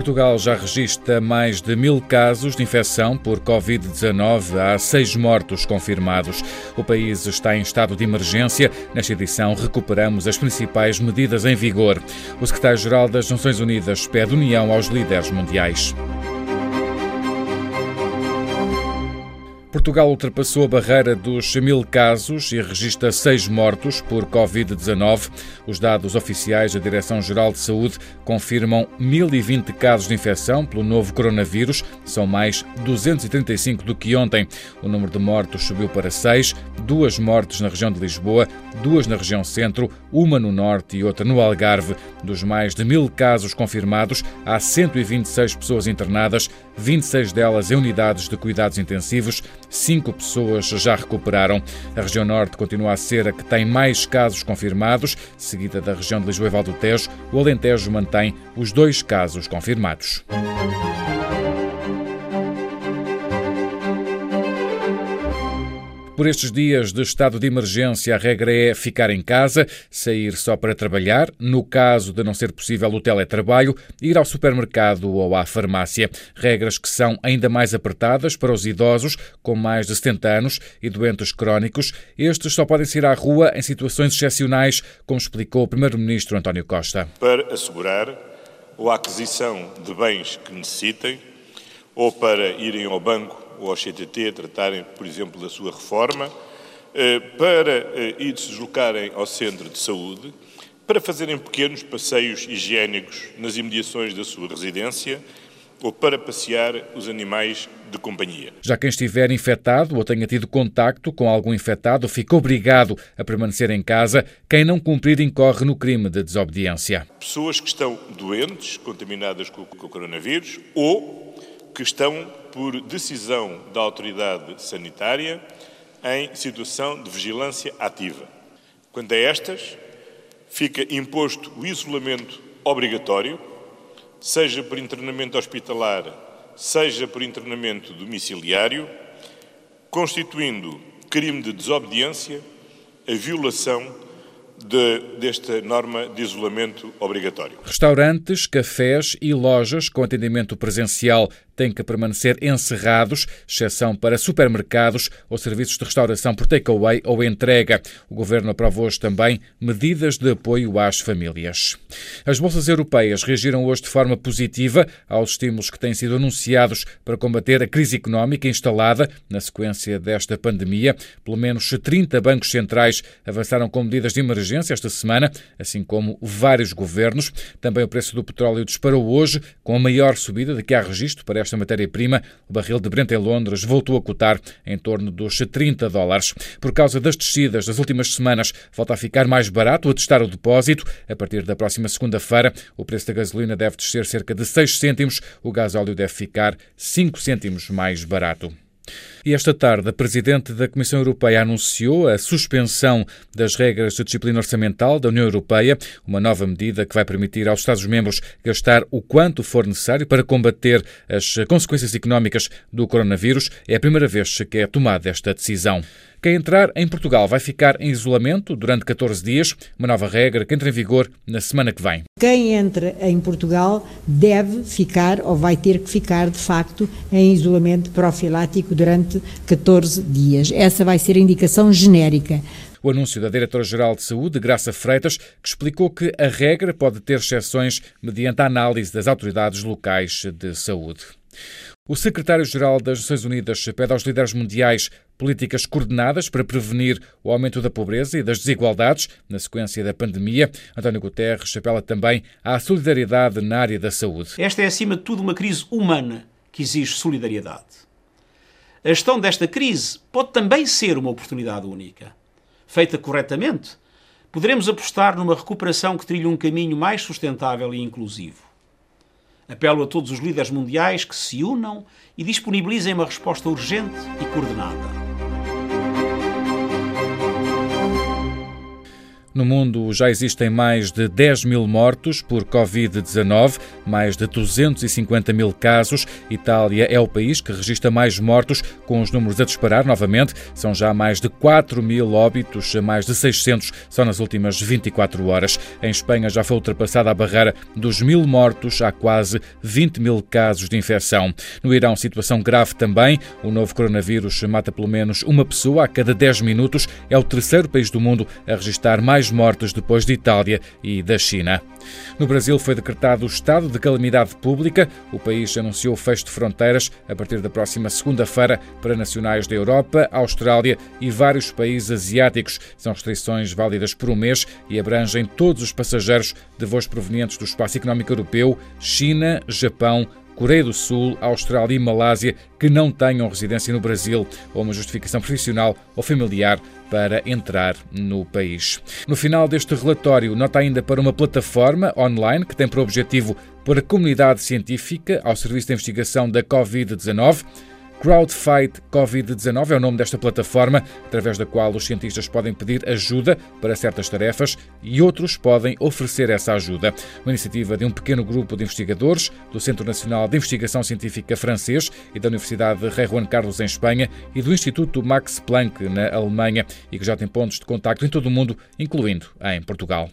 Portugal já registra mais de mil casos de infecção por Covid-19. Há seis mortos confirmados. O país está em estado de emergência. Nesta edição, recuperamos as principais medidas em vigor. O secretário-geral das Nações Unidas pede união aos líderes mundiais. Portugal ultrapassou a barreira dos mil casos e registra seis mortos por Covid-19. Os dados oficiais da Direção-Geral de Saúde confirmam 1.020 casos de infecção pelo novo coronavírus. São mais 235 do que ontem. O número de mortos subiu para seis, duas mortes na região de Lisboa, duas na região centro, uma no norte e outra no Algarve. Dos mais de mil casos confirmados, há 126 pessoas internadas, 26 delas em unidades de cuidados intensivos. Cinco pessoas já recuperaram. A região norte continua a ser a que tem mais casos confirmados, seguida da região de Lisboa e Val do Tejo. O Alentejo mantém os dois casos confirmados. Por estes dias de estado de emergência, a regra é ficar em casa, sair só para trabalhar, no caso de não ser possível o teletrabalho, ir ao supermercado ou à farmácia. Regras que são ainda mais apertadas para os idosos com mais de 70 anos e doentes crónicos. Estes só podem sair à rua em situações excepcionais, como explicou o Primeiro-Ministro António Costa. Para assegurar a aquisição de bens que necessitem ou para irem ao banco ou ao CTT tratarem, por exemplo, da sua reforma, eh, para eh, ir se deslocarem ao centro de saúde, para fazerem pequenos passeios higiênicos nas imediações da sua residência ou para passear os animais de companhia. Já quem estiver infectado ou tenha tido contacto com algum infectado fica obrigado a permanecer em casa. Quem não cumprir incorre no crime de desobediência. Pessoas que estão doentes, contaminadas com o coronavírus ou que estão por decisão da autoridade sanitária em situação de vigilância ativa. Quando a estas, fica imposto o isolamento obrigatório, seja por internamento hospitalar, seja por internamento domiciliário, constituindo crime de desobediência a violação de, desta norma de isolamento obrigatório. Restaurantes, cafés e lojas com atendimento presencial têm que permanecer encerrados, exceção para supermercados ou serviços de restauração por takeaway ou entrega. O governo aprovou hoje também medidas de apoio às famílias. As bolsas europeias reagiram hoje de forma positiva aos estímulos que têm sido anunciados para combater a crise económica instalada na sequência desta pandemia. Pelo menos 30 bancos centrais avançaram com medidas de emergência esta semana, assim como vários governos. Também o preço do petróleo disparou hoje, com a maior subida de que há registro para esta esta matéria-prima, o barril de Brent em Londres voltou a cotar em torno dos 30 dólares. Por causa das descidas das últimas semanas, volta a ficar mais barato a testar o depósito. A partir da próxima segunda-feira, o preço da gasolina deve descer cerca de 6 cêntimos, o gasóleo deve ficar 5 cêntimos mais barato. E esta tarde, a Presidente da Comissão Europeia anunciou a suspensão das regras de disciplina orçamental da União Europeia, uma nova medida que vai permitir aos Estados-membros gastar o quanto for necessário para combater as consequências económicas do coronavírus. É a primeira vez que é tomada esta decisão. Quem entrar em Portugal vai ficar em isolamento durante 14 dias, uma nova regra que entra em vigor na semana que vem. Quem entra em Portugal deve ficar ou vai ter que ficar, de facto, em isolamento profilático durante 14 dias. Essa vai ser a indicação genérica. O anúncio da Diretora-Geral de Saúde, Graça Freitas, que explicou que a regra pode ter exceções mediante a análise das autoridades locais de saúde. O secretário-geral das Nações Unidas pede aos líderes mundiais políticas coordenadas para prevenir o aumento da pobreza e das desigualdades na sequência da pandemia. António Guterres apela também à solidariedade na área da saúde. Esta é, acima de tudo, uma crise humana que exige solidariedade. A gestão desta crise pode também ser uma oportunidade única. Feita corretamente, poderemos apostar numa recuperação que trilhe um caminho mais sustentável e inclusivo. Apelo a todos os líderes mundiais que se unam e disponibilizem uma resposta urgente e coordenada. No mundo já existem mais de 10 mil mortos por Covid-19, mais de 250 mil casos. Itália é o país que registra mais mortos, com os números a disparar novamente. São já mais de 4 mil óbitos, mais de 600 só nas últimas 24 horas. Em Espanha já foi ultrapassada a barreira dos mil mortos, há quase 20 mil casos de infecção. No Irão, situação grave também. O novo coronavírus mata pelo menos uma pessoa a cada 10 minutos. É o terceiro país do mundo a registrar mais mais mortes depois de Itália e da China. No Brasil foi decretado o estado de calamidade pública. O país anunciou fecho de fronteiras a partir da próxima segunda-feira para nacionais da Europa, Austrália e vários países asiáticos. São restrições válidas por um mês e abrangem todos os passageiros de voos provenientes do espaço económico europeu, China, Japão, Coreia do Sul, Austrália e Malásia que não tenham residência no Brasil ou uma justificação profissional ou familiar para entrar no país. No final deste relatório, nota ainda para uma plataforma online que tem por objetivo pôr a comunidade científica ao serviço de investigação da Covid-19. Crowdfight Covid-19 é o nome desta plataforma, através da qual os cientistas podem pedir ajuda para certas tarefas e outros podem oferecer essa ajuda. Uma iniciativa de um pequeno grupo de investigadores do Centro Nacional de Investigação Científica francês e da Universidade Rei Juan Carlos em Espanha e do Instituto Max Planck na Alemanha e que já tem pontos de contacto em todo o mundo, incluindo em Portugal.